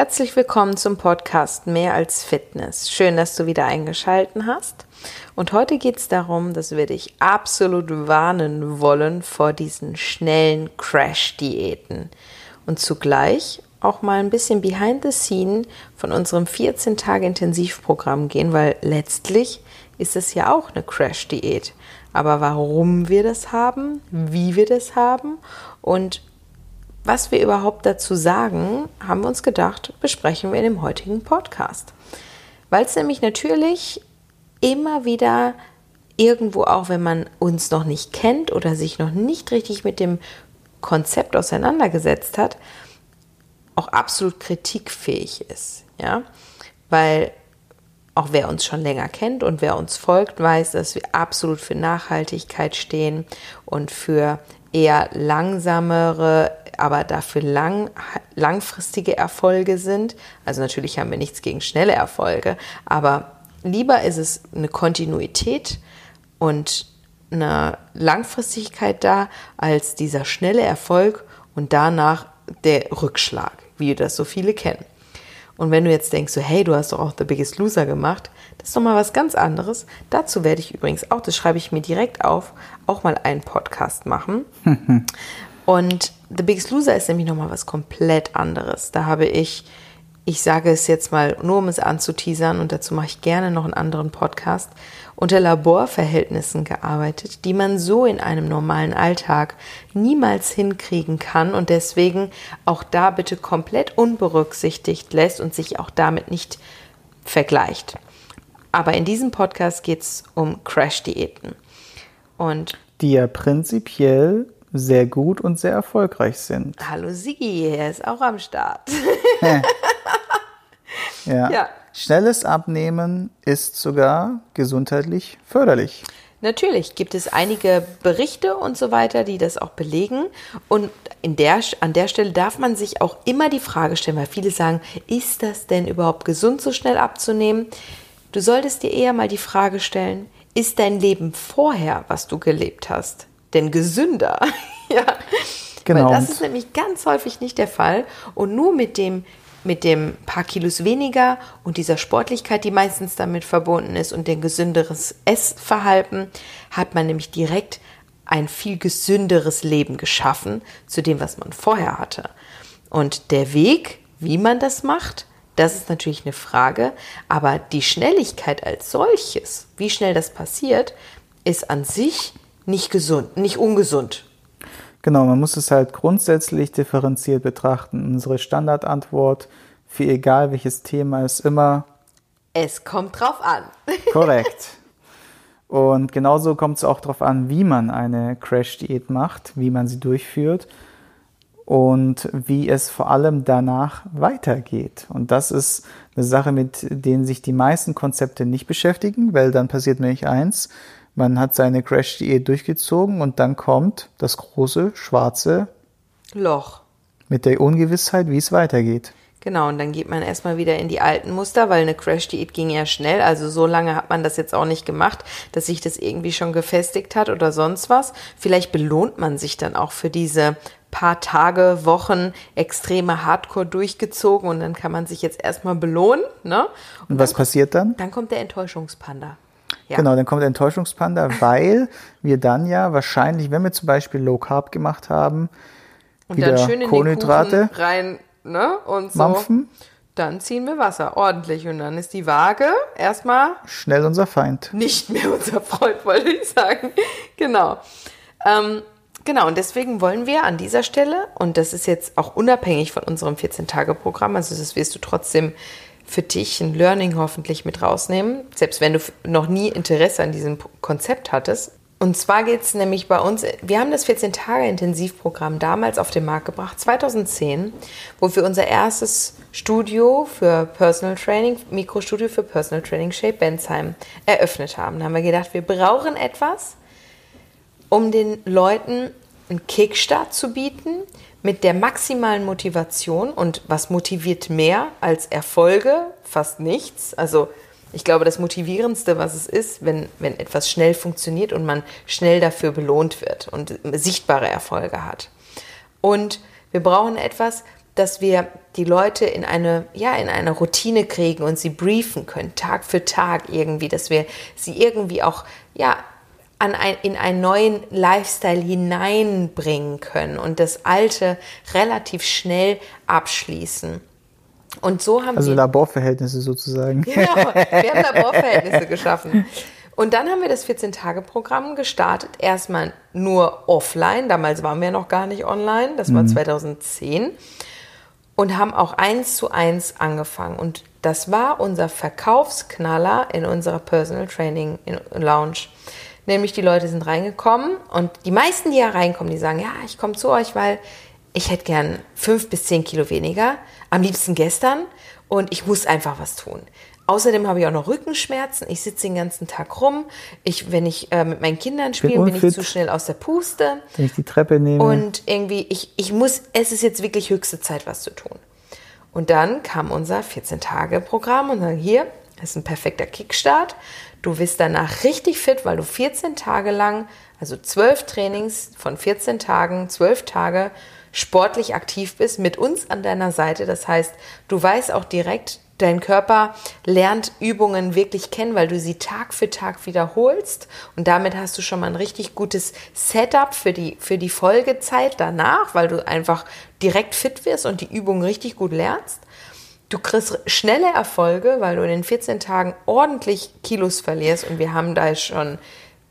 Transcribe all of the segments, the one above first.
Herzlich willkommen zum Podcast Mehr als Fitness. Schön, dass du wieder eingeschalten hast. Und heute geht es darum, dass wir dich absolut warnen wollen vor diesen schnellen Crash-Diäten und zugleich auch mal ein bisschen behind the scene von unserem 14 Tage Intensivprogramm gehen, weil letztlich ist es ja auch eine Crash-Diät. Aber warum wir das haben, wie wir das haben und was wir überhaupt dazu sagen, haben wir uns gedacht, besprechen wir in dem heutigen Podcast. Weil es nämlich natürlich immer wieder irgendwo auch, wenn man uns noch nicht kennt oder sich noch nicht richtig mit dem Konzept auseinandergesetzt hat, auch absolut kritikfähig ist. Ja, weil auch wer uns schon länger kennt und wer uns folgt, weiß, dass wir absolut für Nachhaltigkeit stehen und für eher langsamere aber dafür lang, langfristige Erfolge sind. Also natürlich haben wir nichts gegen schnelle Erfolge, aber lieber ist es eine Kontinuität und eine Langfristigkeit da, als dieser schnelle Erfolg und danach der Rückschlag, wie das so viele kennen. Und wenn du jetzt denkst, so, hey, du hast doch auch The Biggest Loser gemacht, das ist doch mal was ganz anderes. Dazu werde ich übrigens auch, das schreibe ich mir direkt auf, auch mal einen Podcast machen. Und The Biggest Loser ist nämlich nochmal was komplett anderes. Da habe ich, ich sage es jetzt mal nur, um es anzuteasern, und dazu mache ich gerne noch einen anderen Podcast, unter Laborverhältnissen gearbeitet, die man so in einem normalen Alltag niemals hinkriegen kann und deswegen auch da bitte komplett unberücksichtigt lässt und sich auch damit nicht vergleicht. Aber in diesem Podcast geht es um Crash-Diäten. Und die ja prinzipiell sehr gut und sehr erfolgreich sind. Hallo Sigi, er ist auch am Start. ja. ja. Schnelles Abnehmen ist sogar gesundheitlich förderlich. Natürlich gibt es einige Berichte und so weiter, die das auch belegen. Und in der, an der Stelle darf man sich auch immer die Frage stellen, weil viele sagen, ist das denn überhaupt gesund, so schnell abzunehmen? Du solltest dir eher mal die Frage stellen, ist dein Leben vorher, was du gelebt hast, denn gesünder. ja. Genau. Weil das ist nämlich ganz häufig nicht der Fall. Und nur mit dem, mit dem paar Kilos weniger und dieser Sportlichkeit, die meistens damit verbunden ist und dem gesünderes Essverhalten, hat man nämlich direkt ein viel gesünderes Leben geschaffen zu dem, was man vorher hatte. Und der Weg, wie man das macht, das ist natürlich eine Frage, aber die Schnelligkeit als solches, wie schnell das passiert, ist an sich nicht gesund, nicht ungesund. Genau, man muss es halt grundsätzlich differenziert betrachten. Unsere Standardantwort für egal welches Thema ist immer Es kommt drauf an. Korrekt. Und genauso kommt es auch darauf an, wie man eine Crash-Diät macht, wie man sie durchführt und wie es vor allem danach weitergeht. Und das ist eine Sache, mit denen sich die meisten Konzepte nicht beschäftigen, weil dann passiert nämlich eins, man hat seine Crash-Diät durchgezogen und dann kommt das große schwarze Loch. Mit der Ungewissheit, wie es weitergeht. Genau, und dann geht man erstmal wieder in die alten Muster, weil eine Crash-Diät ging ja schnell. Also so lange hat man das jetzt auch nicht gemacht, dass sich das irgendwie schon gefestigt hat oder sonst was. Vielleicht belohnt man sich dann auch für diese paar Tage, Wochen extreme Hardcore durchgezogen und dann kann man sich jetzt erstmal belohnen. Ne? Und, und was passiert dann? Dann kommt der Enttäuschungspanda. Ja. Genau, dann kommt der Enttäuschungspanda, weil wir dann ja wahrscheinlich, wenn wir zum Beispiel Low Carb gemacht haben, und wieder dann schön in Kohlenhydrate den Kuchen rein ne? und so, mampfen. dann ziehen wir Wasser ordentlich und dann ist die Waage erstmal schnell unser Feind. Nicht mehr unser Freund, wollte ich sagen. genau. Ähm, Genau, und deswegen wollen wir an dieser Stelle, und das ist jetzt auch unabhängig von unserem 14-Tage-Programm, also das wirst du trotzdem für dich ein Learning hoffentlich mit rausnehmen, selbst wenn du noch nie Interesse an diesem Konzept hattest. Und zwar geht es nämlich bei uns, wir haben das 14-Tage-Intensivprogramm damals auf den Markt gebracht, 2010, wo wir unser erstes Studio für Personal Training, Mikrostudio für Personal Training Shape Bensheim eröffnet haben. Da haben wir gedacht, wir brauchen etwas, um den Leuten einen Kickstart zu bieten, mit der maximalen Motivation und was motiviert mehr als Erfolge? Fast nichts. Also ich glaube, das Motivierendste, was es ist, wenn, wenn etwas schnell funktioniert und man schnell dafür belohnt wird und sichtbare Erfolge hat. Und wir brauchen etwas, dass wir die Leute in eine, ja, in eine Routine kriegen und sie briefen können, Tag für Tag irgendwie, dass wir sie irgendwie auch, ja, an ein, in einen neuen Lifestyle hineinbringen können und das Alte relativ schnell abschließen. Und so haben also wir. Laborverhältnisse sozusagen. Genau, wir haben Laborverhältnisse geschaffen. Und dann haben wir das 14-Tage-Programm gestartet. Erstmal nur offline. Damals waren wir noch gar nicht online. Das war mhm. 2010. Und haben auch eins zu eins angefangen. Und das war unser Verkaufsknaller in unserer Personal Training Lounge. Nämlich die Leute sind reingekommen und die meisten, die ja reinkommen, die sagen, ja, ich komme zu euch, weil ich hätte gern fünf bis zehn Kilo weniger, am liebsten gestern und ich muss einfach was tun. Außerdem habe ich auch noch Rückenschmerzen. Ich sitze den ganzen Tag rum. Ich, wenn ich äh, mit meinen Kindern spiele, bin, bin, ich zu schnell aus der Puste. Wenn ich die Treppe nehme. Und irgendwie, ich, ich muss, es ist jetzt wirklich höchste Zeit, was zu tun. Und dann kam unser 14-Tage-Programm und sagen, hier, das ist ein perfekter Kickstart. Du bist danach richtig fit, weil du 14 Tage lang, also 12 Trainings von 14 Tagen, 12 Tage sportlich aktiv bist, mit uns an deiner Seite. Das heißt, du weißt auch direkt, Dein Körper lernt Übungen wirklich kennen, weil du sie Tag für Tag wiederholst. Und damit hast du schon mal ein richtig gutes Setup für die, für die Folgezeit danach, weil du einfach direkt fit wirst und die Übungen richtig gut lernst. Du kriegst schnelle Erfolge, weil du in den 14 Tagen ordentlich Kilos verlierst. Und wir haben da schon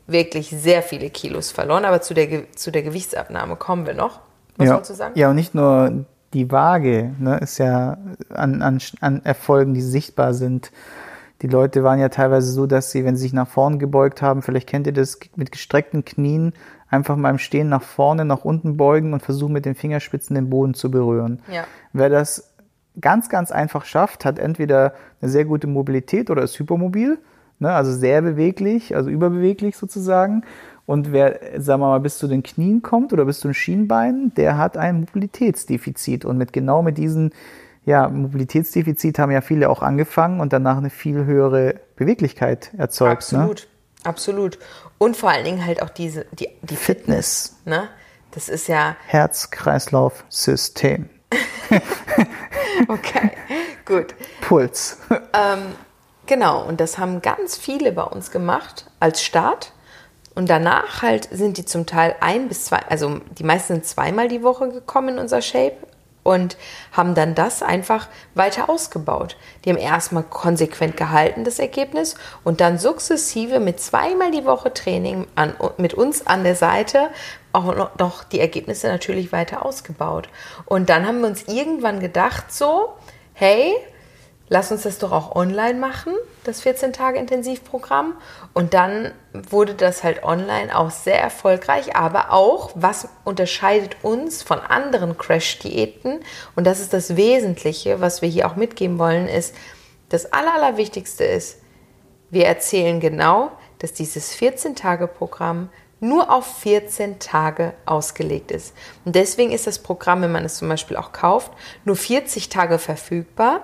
wirklich sehr viele Kilos verloren. Aber zu der, zu der Gewichtsabnahme kommen wir noch. Was ja. du sagen? Ja, und nicht nur die Waage ne, ist ja an, an, an Erfolgen, die sichtbar sind. Die Leute waren ja teilweise so, dass sie, wenn sie sich nach vorne gebeugt haben, vielleicht kennt ihr das, mit gestreckten Knien einfach beim Stehen nach vorne, nach unten beugen und versuchen mit den Fingerspitzen den Boden zu berühren. Ja. Wer das ganz, ganz einfach schafft, hat entweder eine sehr gute Mobilität oder ist hypermobil, ne, also sehr beweglich, also überbeweglich sozusagen. Und wer, sagen wir mal, bis zu den Knien kommt oder bis zu den Schienbeinen, der hat ein Mobilitätsdefizit. Und mit genau mit diesem ja, Mobilitätsdefizit haben ja viele auch angefangen und danach eine viel höhere Beweglichkeit erzeugt. Ne? Absolut, ne? absolut. Und vor allen Dingen halt auch diese, die, die Fitness. Fitness ne? Das ist ja. Herz-Kreislauf-System. okay, gut. Puls. Ähm, genau, und das haben ganz viele bei uns gemacht als Start. Und danach halt sind die zum Teil ein bis zwei, also die meisten sind zweimal die Woche gekommen in unser Shape und haben dann das einfach weiter ausgebaut. Die haben erstmal konsequent gehalten, das Ergebnis, und dann sukzessive mit zweimal die Woche Training an, mit uns an der Seite auch noch die Ergebnisse natürlich weiter ausgebaut. Und dann haben wir uns irgendwann gedacht, so, hey, lass uns das doch auch online machen, das 14-Tage-Intensivprogramm. Und dann wurde das halt online auch sehr erfolgreich, aber auch, was unterscheidet uns von anderen Crash-Diäten, und das ist das Wesentliche, was wir hier auch mitgeben wollen, ist, das Allerwichtigste ist, wir erzählen genau, dass dieses 14-Tage-Programm nur auf 14 Tage ausgelegt ist. Und deswegen ist das Programm, wenn man es zum Beispiel auch kauft, nur 40 Tage verfügbar.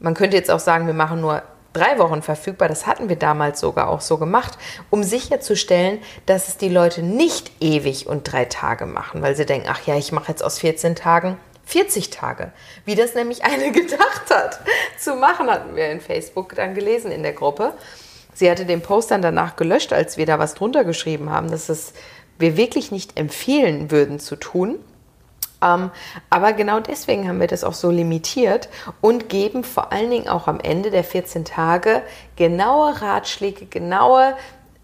Man könnte jetzt auch sagen, wir machen nur drei Wochen verfügbar. Das hatten wir damals sogar auch so gemacht, um sicherzustellen, dass es die Leute nicht ewig und drei Tage machen, weil sie denken, ach ja, ich mache jetzt aus 14 Tagen 40 Tage. Wie das nämlich eine gedacht hat zu machen, hatten wir in Facebook dann gelesen in der Gruppe. Sie hatte den Post dann danach gelöscht, als wir da was drunter geschrieben haben, dass es wir wirklich nicht empfehlen würden zu tun. Ähm, aber genau deswegen haben wir das auch so limitiert und geben vor allen Dingen auch am Ende der 14 Tage genaue Ratschläge, genaue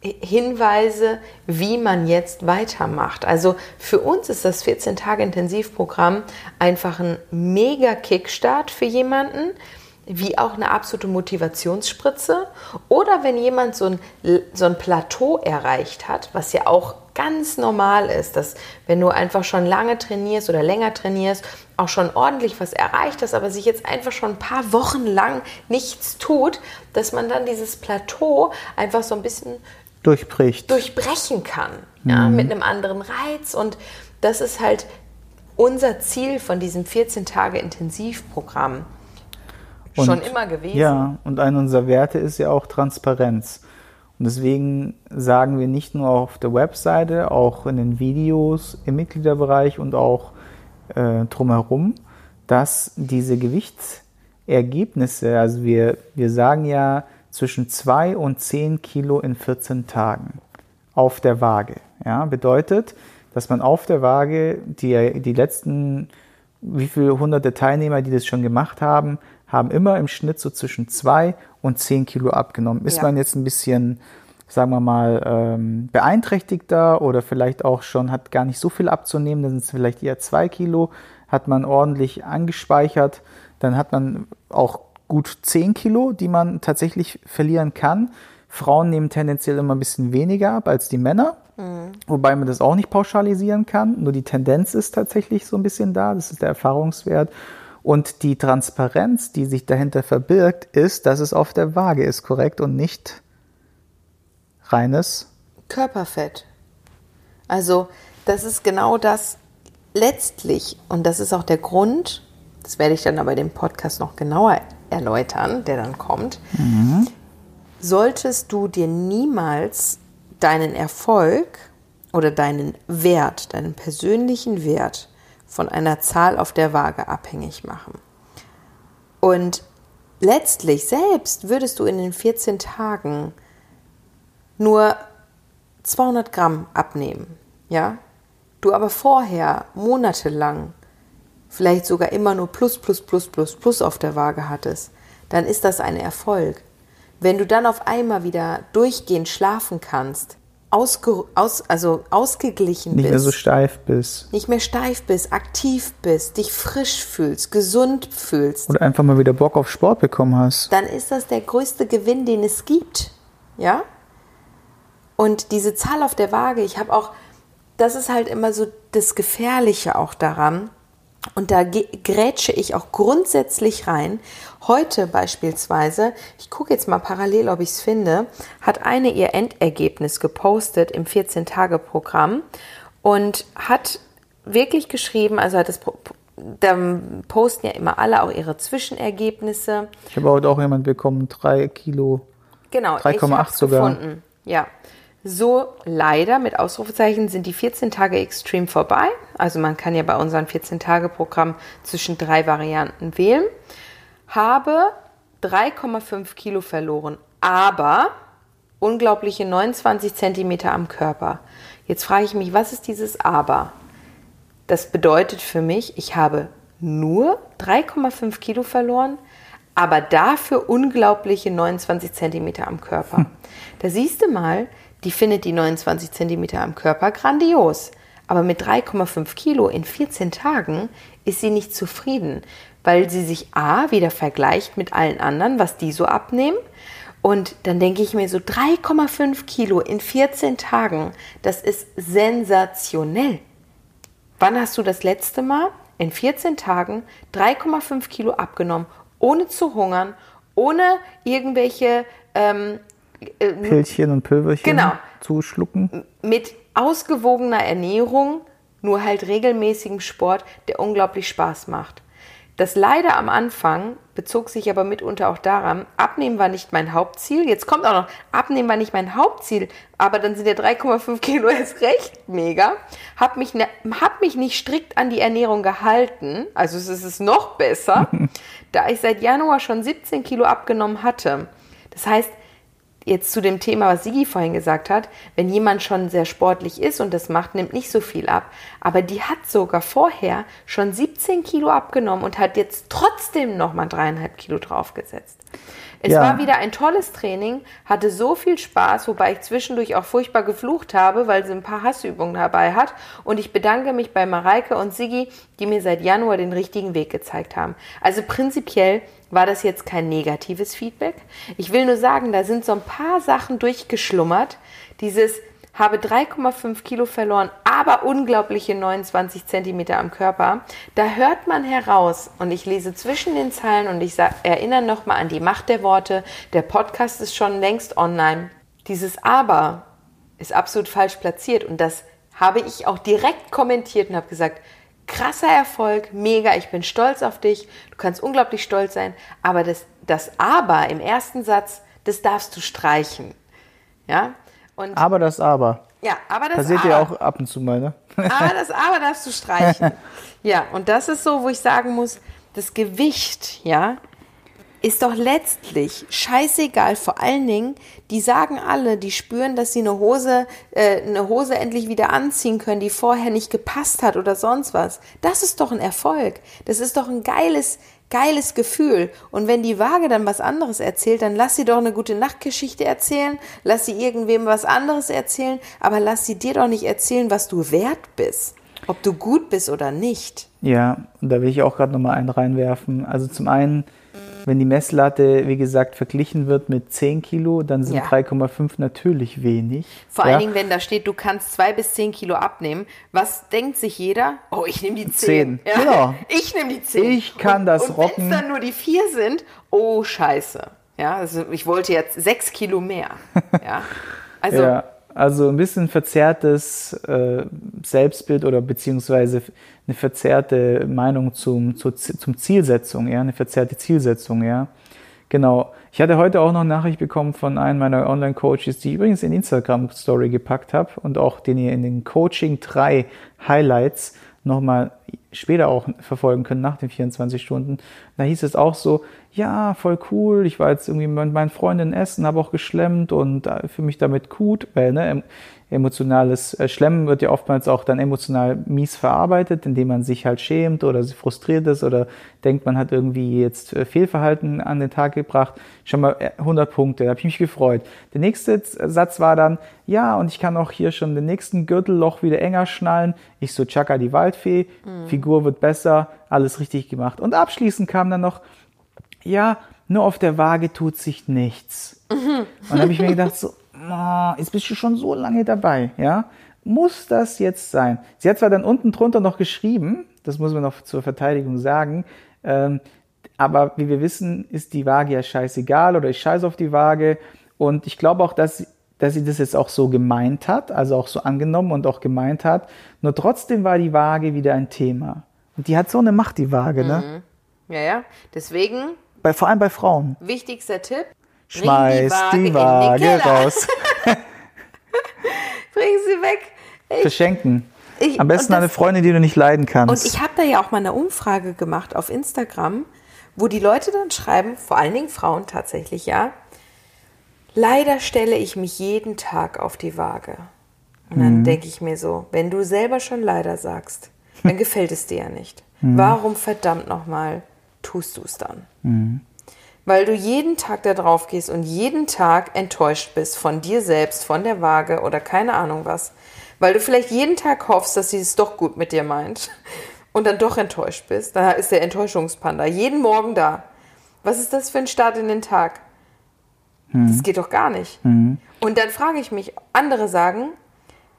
Hinweise, wie man jetzt weitermacht. Also für uns ist das 14 Tage Intensivprogramm einfach ein mega Kickstart für jemanden, wie auch eine absolute Motivationsspritze. Oder wenn jemand so ein, so ein Plateau erreicht hat, was ja auch ganz normal ist, dass wenn du einfach schon lange trainierst oder länger trainierst, auch schon ordentlich was erreicht hast, aber sich jetzt einfach schon ein paar Wochen lang nichts tut, dass man dann dieses Plateau einfach so ein bisschen durchbricht. durchbrechen kann, mhm. ja, mit einem anderen Reiz. Und das ist halt unser Ziel von diesem 14 Tage Intensivprogramm schon immer gewesen. Ja, und einer unserer Werte ist ja auch Transparenz. Und deswegen sagen wir nicht nur auf der Webseite, auch in den Videos, im Mitgliederbereich und auch äh, drumherum, dass diese Gewichtsergebnisse, also wir, wir sagen ja zwischen 2 und 10 Kilo in 14 Tagen auf der Waage. Ja, bedeutet, dass man auf der Waage die, die letzten, wie viele hunderte Teilnehmer, die das schon gemacht haben, haben immer im Schnitt so zwischen 2 und 10 Kilo abgenommen. Ist ja. man jetzt ein bisschen, sagen wir mal, ähm, beeinträchtigter oder vielleicht auch schon hat gar nicht so viel abzunehmen, dann sind es vielleicht eher 2 Kilo, hat man ordentlich angespeichert, dann hat man auch gut 10 Kilo, die man tatsächlich verlieren kann. Frauen nehmen tendenziell immer ein bisschen weniger ab als die Männer, mhm. wobei man das auch nicht pauschalisieren kann. Nur die Tendenz ist tatsächlich so ein bisschen da, das ist der Erfahrungswert. Und die Transparenz, die sich dahinter verbirgt, ist, dass es auf der Waage ist, korrekt und nicht reines Körperfett. Also das ist genau das letztlich, und das ist auch der Grund, das werde ich dann aber dem Podcast noch genauer erläutern, der dann kommt, mhm. solltest du dir niemals deinen Erfolg oder deinen Wert, deinen persönlichen Wert von einer Zahl auf der Waage abhängig machen. Und letztlich selbst würdest du in den 14 Tagen nur 200 Gramm abnehmen, ja? Du aber vorher monatelang vielleicht sogar immer nur plus, plus, plus, plus, plus auf der Waage hattest, dann ist das ein Erfolg. Wenn du dann auf einmal wieder durchgehend schlafen kannst, ausge, aus, also ausgeglichen nicht bist. Nicht mehr so steif bist. Nicht mehr steif bist, aktiv bist, dich frisch fühlst, gesund fühlst. Und einfach mal wieder Bock auf Sport bekommen hast. Dann ist das der größte Gewinn, den es gibt. Ja? Und diese Zahl auf der Waage, ich habe auch, das ist halt immer so das Gefährliche auch daran, und da grätsche ich auch grundsätzlich rein. Heute beispielsweise, ich gucke jetzt mal parallel, ob ich es finde, hat eine ihr Endergebnis gepostet im 14-Tage-Programm und hat wirklich geschrieben, also hat das da posten ja immer alle auch ihre Zwischenergebnisse. Ich habe heute auch jemand bekommen, 3 Kilo. Genau, 3,8 sogar. Gefunden. Ja, so leider mit Ausrufezeichen sind die 14 Tage Extreme vorbei. Also man kann ja bei unserem 14-Tage-Programm zwischen drei Varianten wählen. Habe 3,5 Kilo verloren, aber unglaubliche 29 Zentimeter am Körper. Jetzt frage ich mich, was ist dieses Aber? Das bedeutet für mich, ich habe nur 3,5 Kilo verloren, aber dafür unglaubliche 29 Zentimeter am Körper. Hm. Da siehst du mal, die findet die 29 cm am Körper grandios. Aber mit 3,5 Kilo in 14 Tagen ist sie nicht zufrieden, weil sie sich A wieder vergleicht mit allen anderen, was die so abnehmen. Und dann denke ich mir so, 3,5 Kilo in 14 Tagen, das ist sensationell. Wann hast du das letzte Mal in 14 Tagen 3,5 Kilo abgenommen, ohne zu hungern, ohne irgendwelche ähm, äh, Pillchen und Pülverchen genau, zu schlucken. Mit ausgewogener Ernährung, nur halt regelmäßigem Sport, der unglaublich Spaß macht. Das Leider am Anfang bezog sich aber mitunter auch daran, Abnehmen war nicht mein Hauptziel. Jetzt kommt auch noch, Abnehmen war nicht mein Hauptziel, aber dann sind ja 3,5 Kilo erst recht mega. Hab mich, ne, hab mich nicht strikt an die Ernährung gehalten, also es ist noch besser, da ich seit Januar schon 17 Kilo abgenommen hatte. Das heißt, jetzt zu dem Thema, was Sigi vorhin gesagt hat, wenn jemand schon sehr sportlich ist und das macht, nimmt nicht so viel ab, aber die hat sogar vorher schon 17 Kilo abgenommen und hat jetzt trotzdem nochmal dreieinhalb Kilo draufgesetzt. Es ja. war wieder ein tolles Training, hatte so viel Spaß, wobei ich zwischendurch auch furchtbar geflucht habe, weil sie ein paar Hassübungen dabei hat. Und ich bedanke mich bei Mareike und Sigi, die mir seit Januar den richtigen Weg gezeigt haben. Also prinzipiell war das jetzt kein negatives Feedback. Ich will nur sagen, da sind so ein paar Sachen durchgeschlummert. Dieses habe 3,5 Kilo verloren, aber unglaubliche 29 Zentimeter am Körper. Da hört man heraus, und ich lese zwischen den Zeilen und ich erinnere nochmal an die Macht der Worte. Der Podcast ist schon längst online. Dieses Aber ist absolut falsch platziert und das habe ich auch direkt kommentiert und habe gesagt, krasser Erfolg, mega, ich bin stolz auf dich, du kannst unglaublich stolz sein, aber das, das Aber im ersten Satz, das darfst du streichen. Ja? Und aber das Aber. Ja, aber das Passiert Aber. ja auch ab und zu mal, ne? Aber das Aber darfst du streichen. ja, und das ist so, wo ich sagen muss, das Gewicht, ja, ist doch letztlich scheißegal. Vor allen Dingen, die sagen alle, die spüren, dass sie eine Hose, äh, eine Hose endlich wieder anziehen können, die vorher nicht gepasst hat oder sonst was. Das ist doch ein Erfolg. Das ist doch ein geiles, geiles Gefühl. Und wenn die Waage dann was anderes erzählt, dann lass sie doch eine gute Nachtgeschichte erzählen, lass sie irgendwem was anderes erzählen, aber lass sie dir doch nicht erzählen, was du wert bist. Ob du gut bist oder nicht. Ja, da will ich auch gerade nochmal einen reinwerfen. Also zum einen, wenn die Messlatte, wie gesagt, verglichen wird mit 10 Kilo, dann sind Ja. 3,5 natürlich wenig. Vor ja? allen Dingen, wenn da steht, du kannst zwei bis zehn Kilo abnehmen. Was denkt sich jeder? Oh, ich nehme die zehn. Zehn, genau. Ich nehme die zehn. Ich kann und, das und rocken. Wenn es dann nur die vier sind, oh Scheiße. Ja, also ich wollte jetzt sechs Kilo mehr. Ja, also Ja, also ein bisschen verzerrtes äh, Selbstbild oder beziehungsweise eine verzerrte Meinung zum, zu, zum Zielsetzung, ja, eine verzerrte Zielsetzung, ja. Genau. Ich hatte heute auch noch Nachricht bekommen von einem meiner Online-Coaches, die ich übrigens in Instagram-Story gepackt habe und auch den ihr in den Coaching 3 Highlights nochmal später auch verfolgen können nach den 24 Stunden. Da hieß es auch so, ja, voll cool, ich war jetzt irgendwie mit meinen Freundinnen essen, habe auch geschlemmt und äh, fühle mich damit gut, weil ne, emotionales äh, Schlemmen wird ja oftmals auch dann emotional mies verarbeitet, indem man sich halt schämt oder frustriert ist oder denkt, man hat irgendwie jetzt äh, Fehlverhalten an den Tag gebracht. Schon mal äh, 100 Punkte, da habe ich mich gefreut. Der nächste Satz war dann, ja, und ich kann auch hier schon den nächsten Gürtelloch wieder enger schnallen. Ich so, Chaka die Waldfee, Figur wird besser, alles richtig gemacht. Und abschließend kam dann noch, ja, nur auf der Waage tut sich nichts. Und dann habe ich mir gedacht, so, jetzt bist du schon so lange dabei, ja? Muss das jetzt sein? Sie hat zwar dann unten drunter noch geschrieben, das muss man noch zur Verteidigung sagen, ähm, aber wie wir wissen, ist die Waage ja scheißegal oder ich scheiße auf die Waage. Und ich glaube auch, dass, sie- dass sie das jetzt auch so gemeint hat, also auch so angenommen und auch gemeint hat. Nur trotzdem war die Waage wieder ein Thema. Und die hat so eine Macht, die Waage, ne? ja, ja. Deswegen Bei, vor allem bei Frauen. wichtigster Tipp: Schmeiß die in den Waage raus. Bring sie weg. Ich, Verschenken. ich, Am besten an eine das- Freundin, die du nicht leiden kannst. Und ich habe da ja auch mal eine Umfrage gemacht auf Instagram, wo die Leute dann schreiben, vor allen Dingen Frauen tatsächlich, ja. Leider stelle ich mich jeden Tag auf die Waage. Und Mhm. dann denke ich mir so, wenn du selber schon leider sagst, dann gefällt es dir ja nicht. Warum verdammt nochmal tust du es dann? Mhm. Weil du jeden Tag da drauf gehst und jeden Tag enttäuscht bist von dir selbst, von der Waage oder keine Ahnung was. Weil du vielleicht jeden Tag hoffst, dass sie es doch gut mit dir meint und dann doch enttäuscht bist. Da ist der Enttäuschungspanda jeden Morgen da. Was ist das für ein Start in den Tag? Das geht doch gar nicht. Und dann frage ich mich, andere sagen,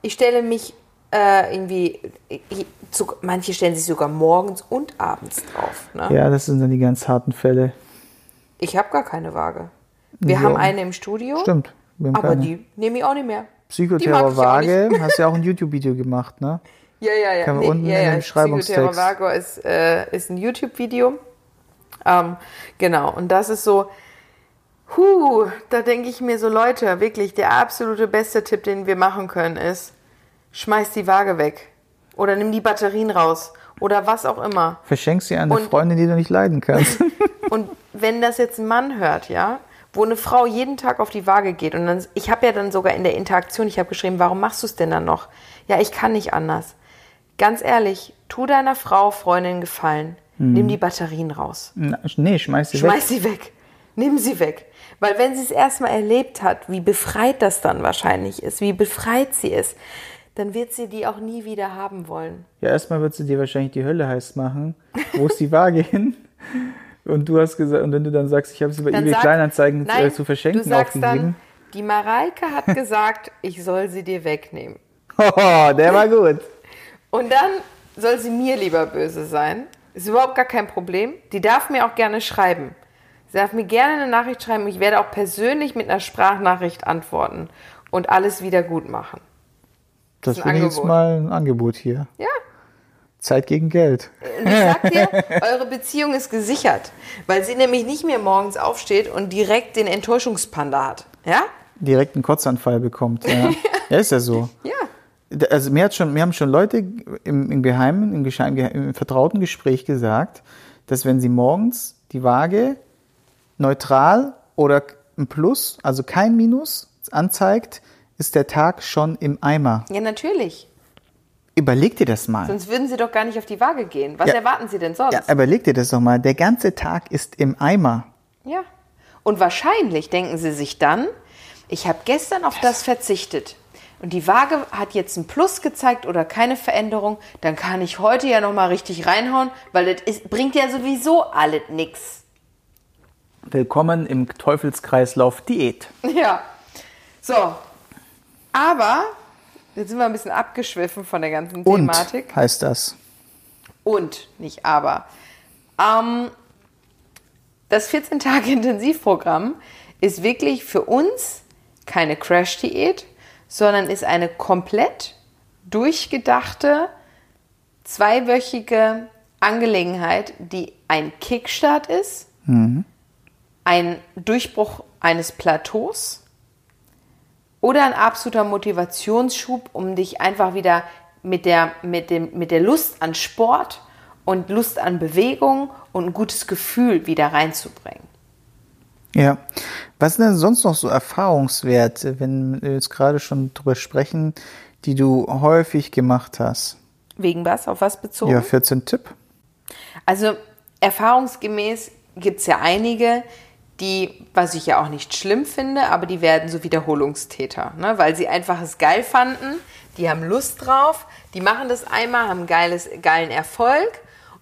ich stelle mich äh, irgendwie, ich, zu, manche stellen sich sogar morgens und abends drauf. Ne? ja, das sind dann die ganz harten Fälle. Ich habe gar keine Waage. Wir Ja. haben eine im Studio, Stimmt. Wir aber keine. die nehme ich auch nicht mehr. Psychoterror-Waage, hast ja auch ein YouTube-Video gemacht, ne? Ja, ja, ja. Kann man unten in den Beschreibungstext. Psychoterror Vago ist, äh, ist ein YouTube-Video. Ähm, genau, und das ist so, huh, da denke ich mir so, Leute, wirklich, der absolute beste Tipp, den wir machen können, ist, schmeiß die Waage weg. Oder nimm die Batterien raus. Oder was auch immer. Verschenk sie an eine Und- Freundin, die du nicht leiden kannst. Und wenn das jetzt ein Mann hört, ja, wo eine Frau jeden Tag auf die Waage geht und dann, ich habe ja dann sogar in der Interaktion, ich habe geschrieben, warum machst du es denn dann noch? Ja, ich kann nicht anders. Ganz ehrlich, tu deiner Frau, Freundin Gefallen. Nimm die Batterien raus. Na, nee, schmeiß sie weg. Schmeiß sie weg. Nimm sie weg. Weil wenn sie es erstmal erlebt hat, wie befreit das dann wahrscheinlich ist, wie befreit sie ist, dann wird sie die auch nie wieder haben wollen. Ja, erstmal wird sie dir wahrscheinlich die Hölle heiß machen. Wo ist die Waage hin? Und du hast gesagt, und wenn du dann sagst, ich habe sie bei Dann eBay sag- Kleinanzeigen Nein, äh, zu verschenken du sagst aufgegeben. Dann, die Mareike hat gesagt, ich soll sie dir wegnehmen. Oh, der war gut. Und dann soll sie mir lieber böse sein. Ist überhaupt gar kein Problem. Die darf mir auch gerne schreiben. Sie darf mir gerne eine Nachricht schreiben. Ich werde auch persönlich mit einer Sprachnachricht antworten und alles wieder gut machen. Das ist ein finde ich jetzt mal ein Angebot hier. Ja. Zeit gegen Geld. Ich sag dir, eure Beziehung ist gesichert, weil sie nämlich nicht mehr morgens aufsteht und direkt den Enttäuschungspanda hat. Ja? Direkt einen Kotzanfall bekommt. Ja, ja ist ja so. Ja. Also mir, hat schon, mir haben schon Leute im, im Geheimen, im, Gescheim, im vertrauten Gespräch gesagt, dass wenn Sie morgens die Waage neutral oder ein Plus, also kein Minus anzeigt, ist der Tag schon im Eimer. Ja, natürlich. Überleg dir das mal. Sonst würden Sie doch gar nicht auf die Waage gehen. Was Ja. erwarten Sie denn sonst? Ja, überleg dir das doch mal. Der ganze Tag ist im Eimer. Ja. Und wahrscheinlich denken Sie sich dann, ich habe gestern auf das verzichtet und die Waage hat jetzt ein Plus gezeigt oder keine Veränderung, dann kann ich heute ja noch mal richtig reinhauen, weil das ist, bringt ja sowieso alles nix. Willkommen im Teufelskreislauf Diät. Ja. So. Aber jetzt sind wir ein bisschen abgeschwiffen von der ganzen Und Thematik. heißt das. Und, nicht aber. Ähm, das 14-Tage-Intensivprogramm ist wirklich für uns keine Crash-Diät, sondern ist eine komplett durchgedachte, zweiwöchige Angelegenheit, die ein Kickstart ist, ein Durchbruch eines Plateaus oder ein absoluter Motivationsschub, um dich einfach wieder mit der, mit dem, mit der Lust an Sport und Lust an Bewegung und ein gutes Gefühl wieder reinzubringen. Ja. Was sind denn sonst noch so Erfahrungswerte, wenn wir jetzt gerade schon drüber sprechen, die du häufig gemacht hast? Wegen was? Auf was bezogen? Ja, 14 Tipp. Also erfahrungsgemäß gibt es ja einige, die, was ich ja auch nicht schlimm finde, aber die werden so Wiederholungstäter, ne? weil sie einfach es geil fanden, die haben Lust drauf, die machen das einmal, haben geiles, geilen Erfolg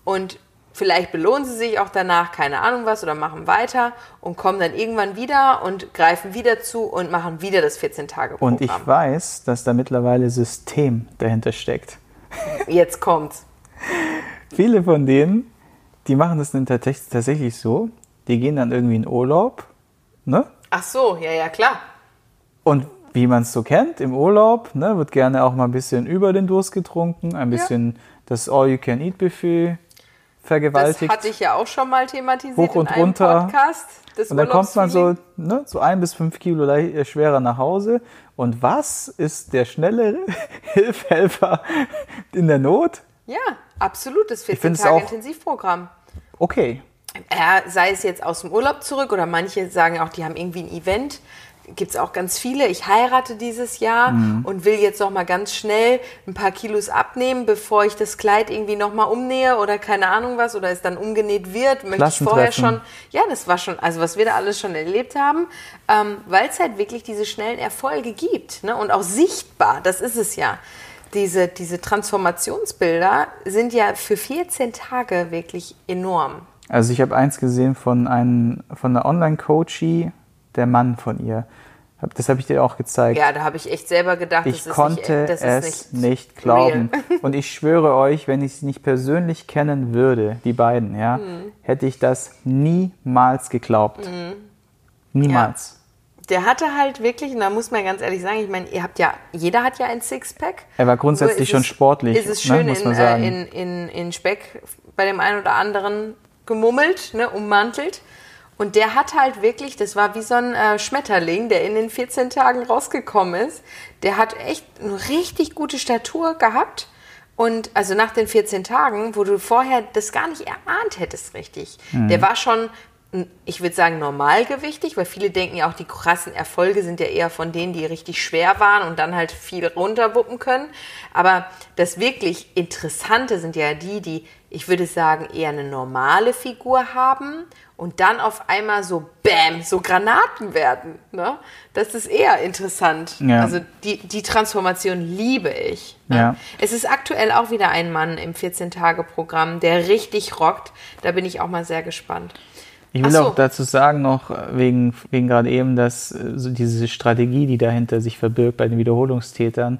und vielleicht belohnen sie sich auch danach, keine Ahnung was, oder machen weiter und kommen dann irgendwann wieder und greifen wieder zu und machen wieder das 14-Tage-Programm. Und ich weiß, dass da mittlerweile System dahinter steckt. Jetzt kommt's. Viele von denen, die machen das dann tatsächlich so, die gehen dann irgendwie in Urlaub, ne? Ach so, ja, ja, klar. Und wie man es so kennt, im Urlaub, ne, wird gerne auch mal ein bisschen über den Durst getrunken, ein bisschen das All-You-Can-Eat-Buffet Das vergewaltigt. hatte ich ja auch schon mal thematisiert Hoch und in einem runter. Podcast. Das Und dann kommt man so, ne, so ein bis fünf Kilo äh, schwerer nach Hause. Und was ist der schnelle Hilfhelfer in der Not? Ja, absolut, das find es auch- 14-Tage-Intensivprogramm. Okay, Ja, sei es jetzt aus dem Urlaub zurück oder manche sagen auch, die haben irgendwie ein Event. Gibt es auch ganz viele. Ich heirate dieses Jahr Mhm. und will jetzt noch mal ganz schnell ein paar Kilos abnehmen, bevor ich das Kleid irgendwie noch mal umnähe oder keine Ahnung was oder es dann umgenäht wird. Möchte ich vorher schon. Ja, das war schon, also was wir da alles schon erlebt haben, ähm, weil es halt wirklich diese schnellen Erfolge gibt ne? und auch sichtbar. Das ist es ja. Diese, diese Transformationsbilder sind ja für 14 Tage wirklich enorm. Also ich habe eins gesehen von, einem, von einer Online-Coachie, der Mann von ihr. Das habe ich dir auch gezeigt. Ja, da habe ich echt selber gedacht, Ich das ist konnte nicht, das es nicht, nicht, glauben. Und ich schwöre euch, wenn ich sie nicht persönlich kennen würde, die beiden, ja, Mhm. hätte ich das niemals geglaubt. Niemals. Der hatte halt wirklich, und da muss man ganz ehrlich sagen, ich meine, ihr habt ja, jeder hat ja ein Sixpack. Er war grundsätzlich schon es- sportlich, Ist es ne, schön muss man in, sagen. Äh, in, in, in Speck bei dem einen oder anderen gemummelt, ne, ummantelt. Und der hat halt wirklich, das war wie so ein äh, Schmetterling, der in den 14 Tagen rausgekommen ist. Der hat echt eine richtig gute Statur gehabt. Und also nach den 14 Tagen, wo du vorher das gar nicht erahnt hättest, richtig. Mhm. Der war schon, ich würde sagen, normalgewichtig, weil viele denken ja auch, die krassen Erfolge sind ja eher von denen, die richtig schwer waren und dann halt viel runterwuppen können. Aber das wirklich Interessante sind ja die, die, ich würde sagen, eher eine normale Figur haben und dann auf einmal so Bäm, so Granaten werden. Ne? Das ist eher interessant. Ja. Also die, die Transformation liebe ich. Ne? Ja. Es ist aktuell auch wieder ein Mann im 14-Tage-Programm, der richtig rockt. Da bin ich auch mal sehr gespannt. Ich will so. auch dazu sagen noch, äh, wegen, wegen gerade eben, dass äh, so diese Strategie, die dahinter sich verbirgt bei den Wiederholungstätern,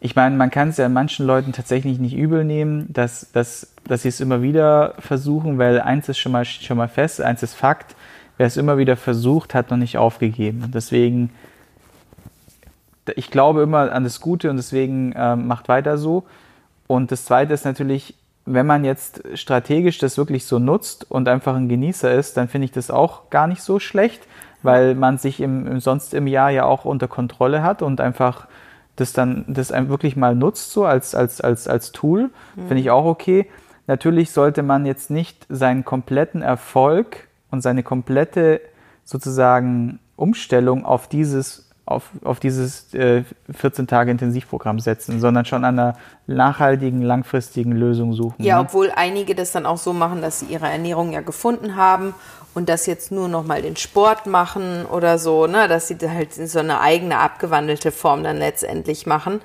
ich meine, man kann es ja manchen Leuten tatsächlich nicht übel nehmen, dass, dass, dass sie es immer wieder versuchen, weil eins ist schon mal, schon mal fest, eins ist Fakt, wer es immer wieder versucht, hat noch nicht aufgegeben. Deswegen, ich glaube immer an das Gute und deswegen ähm, macht weiter so. Und das Zweite ist natürlich, wenn man jetzt strategisch das wirklich so nutzt und einfach ein Genießer ist, dann finde ich das auch gar nicht so schlecht, weil man sich im, im sonst im Jahr ja auch unter Kontrolle hat und einfach das dann das wirklich mal nutzt so als als als als Tool finde ich auch okay. natürlich sollte man jetzt nicht seinen kompletten Erfolg und seine komplette sozusagen Umstellung auf dieses auf, auf dieses äh, 14 Tage Intensivprogramm setzen, sondern schon an einer nachhaltigen, langfristigen Lösung suchen. Ja, ne? obwohl einige das dann auch so machen, dass sie ihre Ernährung ja gefunden haben und das jetzt nur noch mal den Sport machen oder so, ne, dass sie halt in so eine eigene abgewandelte Form dann letztendlich machen.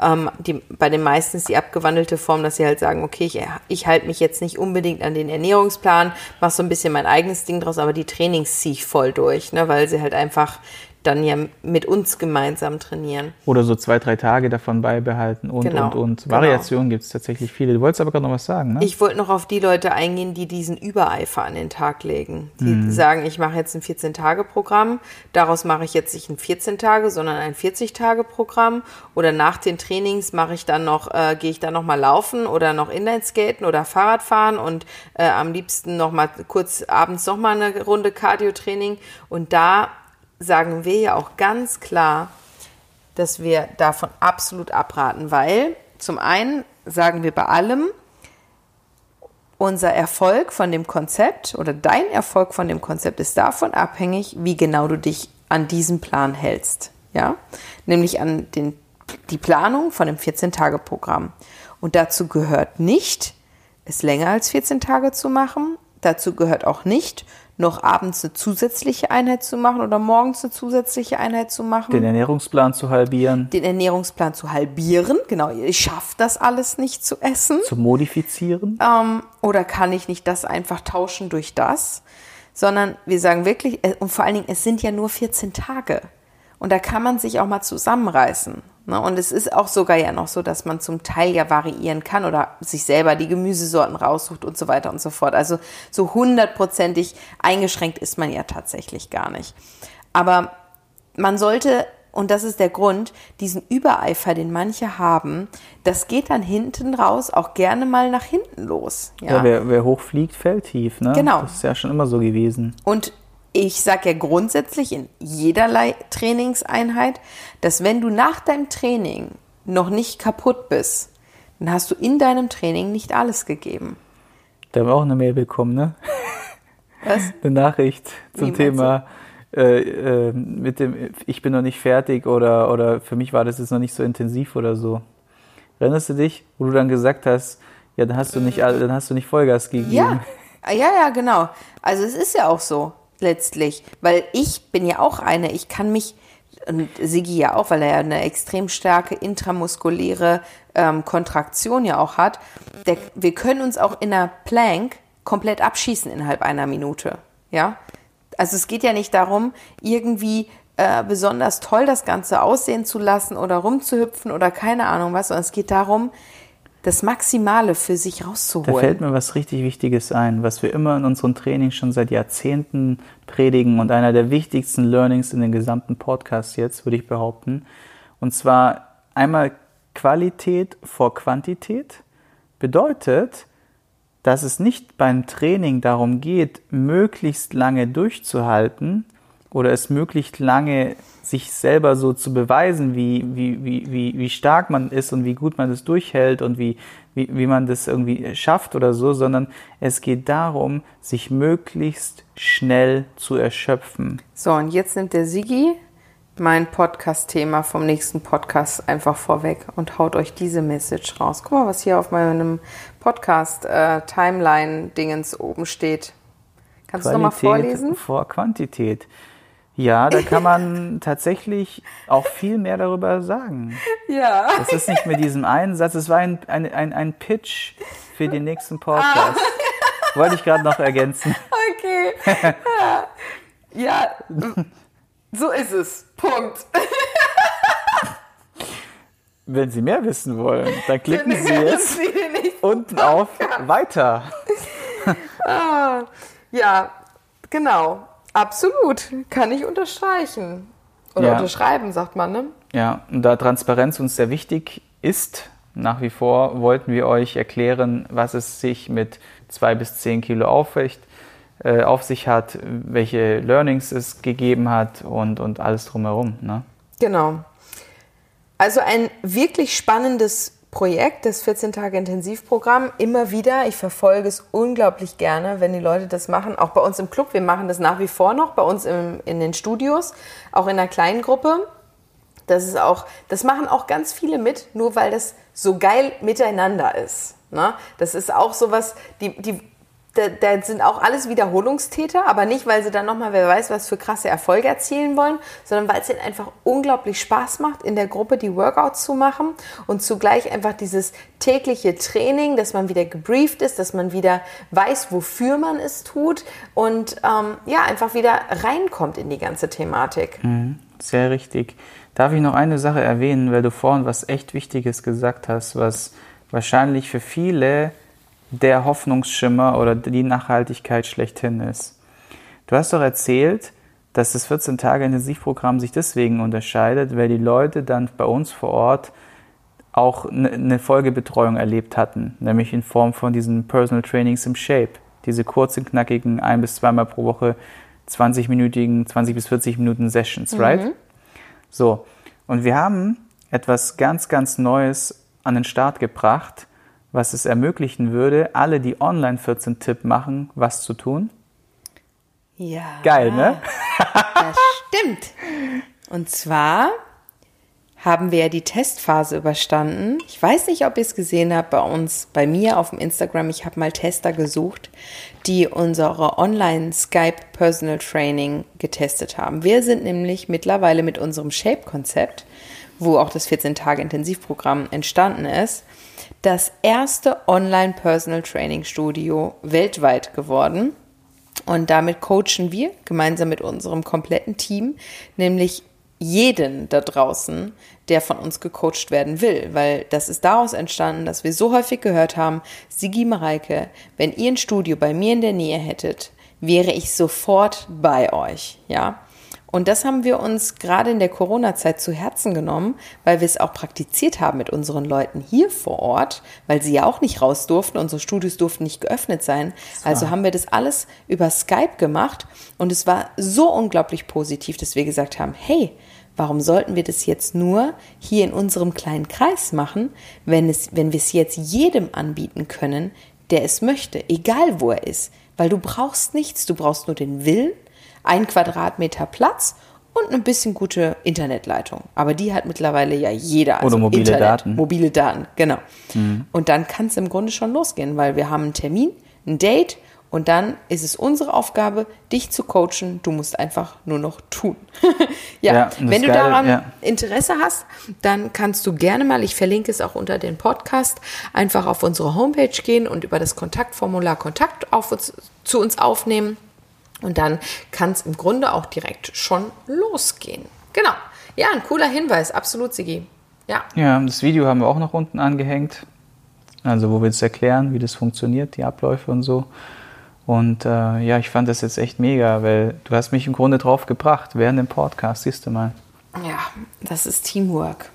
Ähm, die, bei den meisten ist die abgewandelte Form, dass sie halt sagen, okay, ich, ich halte mich jetzt nicht unbedingt an den Ernährungsplan, mache so ein bisschen mein eigenes Ding draus, aber die Trainings ziehe ich voll durch, ne, weil sie halt einfach dann ja mit uns gemeinsam trainieren. Oder so zwei, drei Tage davon beibehalten und, Genau, und, und. genau. Variationen gibt es tatsächlich viele. Du wolltest aber gerade noch was sagen, ne? Ich wollte noch auf die Leute eingehen, die diesen Übereifer an den Tag legen. Die Mhm. sagen, ich mache jetzt ein 14-Tage-Programm, daraus mache ich jetzt nicht ein 14-Tage, sondern ein 40-Tage-Programm. Oder nach den Trainings mache ich dann noch, äh, gehe ich dann noch mal laufen oder noch Inlineskaten oder Fahrrad fahren und äh, am liebsten noch mal kurz abends noch mal eine Runde Cardio-Training. Und da sagen wir ja auch ganz klar, dass wir davon absolut abraten, weil zum einen sagen wir bei allem, unser Erfolg von dem Konzept oder dein Erfolg von dem Konzept ist davon abhängig, wie genau du dich an diesen Plan hältst. Ja? Nämlich an den, die Planung von dem 14-Tage-Programm. Und dazu gehört nicht, es länger als 14 Tage zu machen. Dazu gehört auch nicht, noch abends eine zusätzliche Einheit zu machen oder morgens eine zusätzliche Einheit zu machen Den Ernährungsplan zu halbieren, den Ernährungsplan zu halbieren. Genau, ich schaffe das alles nicht zu essen. zu modifizieren. Ähm, oder kann ich nicht das einfach tauschen durch das? Sondern wir sagen wirklich, äh, und vor allen Dingen, es sind ja nur 14 Tage. Und da kann man sich auch mal zusammenreißen. Ne? Und es ist auch sogar ja noch so, dass man zum Teil ja variieren kann oder sich selber die Gemüsesorten raussucht und so weiter und so fort. Also so hundertprozentig eingeschränkt ist man ja tatsächlich gar nicht. Aber man sollte, und das ist der Grund, diesen Übereifer, den manche haben, das geht dann hinten raus auch gerne mal nach hinten los. Ja. Ja, wer, wer hoch fliegt, fällt tief, ne? Genau. Das ist ja schon immer so gewesen. Und ich sage ja grundsätzlich in jederlei Trainingseinheit, dass wenn du nach deinem Training noch nicht kaputt bist, dann hast du in deinem Training nicht alles gegeben. Da haben wir auch eine Mail bekommen, ne? Was? Eine Nachricht zum Thema äh, äh, mit dem Ich bin noch nicht fertig oder, oder für mich war das jetzt noch nicht so intensiv oder so. Erinnerst du dich, wo du dann gesagt hast, ja, dann hast du nicht, dann hast du nicht Vollgas gegeben. Ja, ja, ja, genau. Also es ist ja auch so letztlich, weil ich bin ja auch eine, ich kann mich, und Sigi ja auch, weil er ja eine extrem starke intramuskuläre ähm, Kontraktion ja auch hat, der, wir können uns auch in einer Plank komplett abschießen innerhalb einer Minute, ja. Also es geht ja nicht darum, irgendwie äh, besonders toll das Ganze aussehen zu lassen oder rumzuhüpfen oder keine Ahnung was, sondern es geht darum, das Maximale für sich Da rauszuholen. fällt mir was richtig Wichtiges ein, was wir immer in unseren Trainings schon seit Jahrzehnten predigen und einer der wichtigsten Learnings in den gesamten Podcast jetzt, würde ich behaupten. Und zwar einmal Qualität vor Quantität bedeutet, dass es nicht beim Training darum geht, möglichst lange durchzuhalten oder es möglichst lange sich selber so zu beweisen, wie, wie, wie, wie, wie stark man ist und wie gut man das durchhält und wie, wie, wie man das irgendwie schafft oder so, sondern es geht darum, sich möglichst schnell zu erschöpfen. So, und jetzt nimmt der Sigi mein Podcast-Thema vom nächsten Podcast einfach vorweg und haut euch diese Message raus. Guck mal, was hier auf meinem Podcast-Timeline-Dingens oben steht. Kannst du nochmal vorlesen? vor Quantität. Ja, da kann man tatsächlich auch viel mehr darüber sagen. Ja. Das ist nicht mit diesem einen Satz, es war ein, ein, ein, ein Pitch für den nächsten Podcast. Wollte ich gerade noch ergänzen. Okay. Ja. ja, so ist es. Punkt. Wenn Sie mehr wissen wollen, dann klicken Sie jetzt Sie unten auf Weiter. Ah, ja, genau. Absolut. Kann ich unterstreichen. Oder Ja. unterschreiben, sagt man, ne? Ja, und da Transparenz uns sehr wichtig ist, nach wie vor wollten wir euch erklären, was es sich mit zwei bis zehn Kilo Aufrecht äh, auf sich hat, welche Learnings es gegeben hat und, und alles drumherum. Ne? Genau. Also ein wirklich spannendes Projekt, das 14 Tage Intensivprogramm, immer wieder. Ich verfolge es unglaublich gerne, wenn die Leute das machen. Auch bei uns im Club. Wir machen das nach wie vor noch, bei uns im, in den Studios, auch in einer kleinen Gruppe. Das ist auch, das machen auch ganz viele mit, nur weil das so geil miteinander ist. Ne? Das ist auch sowas, die, die da, da, sind auch alles Wiederholungstäter, aber nicht, weil sie dann nochmal, wer weiß, was für krasse Erfolge erzielen wollen, sondern weil es ihnen einfach unglaublich Spaß macht, in der Gruppe die Workouts zu machen und zugleich einfach dieses tägliche Training, dass man wieder gebrieft ist, dass man wieder weiß, wofür man es tut und ähm, ja, einfach wieder reinkommt in die ganze Thematik. Mhm, sehr richtig. Darf ich noch eine Sache erwähnen, weil du vorhin was echt Wichtiges gesagt hast, was wahrscheinlich für viele der Hoffnungsschimmer oder die Nachhaltigkeit schlechthin ist. Du hast doch erzählt, dass das 14-Tage-Intensivprogramm sich deswegen unterscheidet, weil die Leute dann bei uns vor Ort auch eine Folgebetreuung erlebt hatten, nämlich in Form von diesen Personal Trainings im Shape. Diese kurzen, knackigen, ein bis zweimal pro Woche 20-minütigen, 20 bis 40 Minuten Sessions, mhm. right? So. Und wir haben etwas ganz, ganz Neues an den Start gebracht, was es ermöglichen würde, alle, die online 14 Tipp machen, was zu tun? Ja. Geil, ne? Das stimmt. Und zwar haben wir ja die Testphase überstanden. Ich weiß nicht, ob ihr es gesehen habt bei uns, bei mir auf dem Instagram. Ich habe mal Tester gesucht, die unsere Online Skype Personal Training getestet haben. Wir sind nämlich mittlerweile mit unserem Shape-Konzept, wo auch das 14-Tage-Intensivprogramm entstanden ist, das erste Online Personal Training Studio weltweit geworden. Und damit coachen wir gemeinsam mit unserem kompletten Team, nämlich jeden da draußen, der von uns gecoacht werden will, weil das ist daraus entstanden, dass wir so häufig gehört haben, Sigi Mareike, wenn ihr ein Studio bei mir in der Nähe hättet, wäre ich sofort bei euch, ja. Und das haben wir uns gerade in der Corona-Zeit zu Herzen genommen, weil wir es auch praktiziert haben mit unseren Leuten hier vor Ort, weil sie ja auch nicht raus durften, unsere Studios durften nicht geöffnet sein. Also haben wir das alles über Skype gemacht und es war so unglaublich positiv, dass wir gesagt haben, hey, warum sollten wir das jetzt nur hier in unserem kleinen Kreis machen, wenn, es, wenn wir es jetzt jedem anbieten können, der es möchte, egal wo er ist. Weil du brauchst nichts, du brauchst nur den Willen ein Quadratmeter Platz und ein bisschen gute Internetleitung. Aber die hat mittlerweile ja jeder. Also Oder mobile Internet, Daten. Mobile Daten, genau. Mhm. Und dann kann es im Grunde schon losgehen, weil wir haben einen Termin, ein Date und dann ist es unsere Aufgabe, dich zu coachen. Du musst einfach nur noch tun. ja, ja wenn du Geile, daran ja. Interesse hast, dann kannst du gerne mal, ich verlinke es auch unter den Podcast, einfach auf unsere Homepage gehen und über das Kontaktformular Kontakt auf uns, zu uns aufnehmen. Und dann kann es im Grunde auch direkt schon losgehen. Genau. Ja, ein cooler Hinweis, absolut, Sigi. Ja. Ja, das Video haben wir auch noch unten angehängt. Also, wo wir es erklären, wie das funktioniert, die Abläufe und so. Und äh, ja, ich fand das jetzt echt mega, weil du hast mich im Grunde drauf gebracht während dem Podcast, siehst du mal. Ja, das ist Teamwork.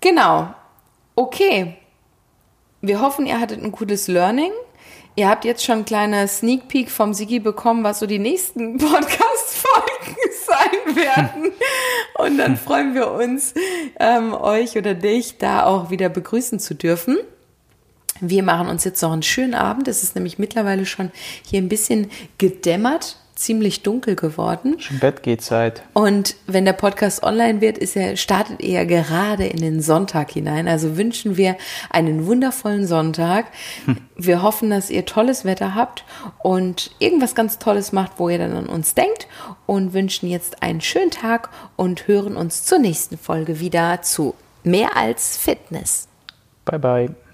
Genau. Okay. Wir hoffen, ihr hattet ein gutes Learning. Ihr habt jetzt schon ein kleiner Sneak Peek vom Sigi bekommen, was so die nächsten Podcast-Folgen sein werden. Und dann freuen wir uns, ähm, euch oder dich da auch wieder begrüßen zu dürfen. Wir machen uns jetzt noch einen schönen Abend. Es ist nämlich mittlerweile schon hier ein bisschen gedämmert ziemlich dunkel geworden. Schon Bettgehzeit. Und wenn der Podcast online wird, ist er, startet er gerade in den Sonntag hinein. Also wünschen wir einen wundervollen Sonntag. Hm. Wir hoffen, dass ihr tolles Wetter habt und irgendwas ganz Tolles macht, wo ihr dann an uns denkt und wünschen jetzt einen schönen Tag und hören uns zur nächsten Folge wieder zu Mehr als Fitness. Bye bye.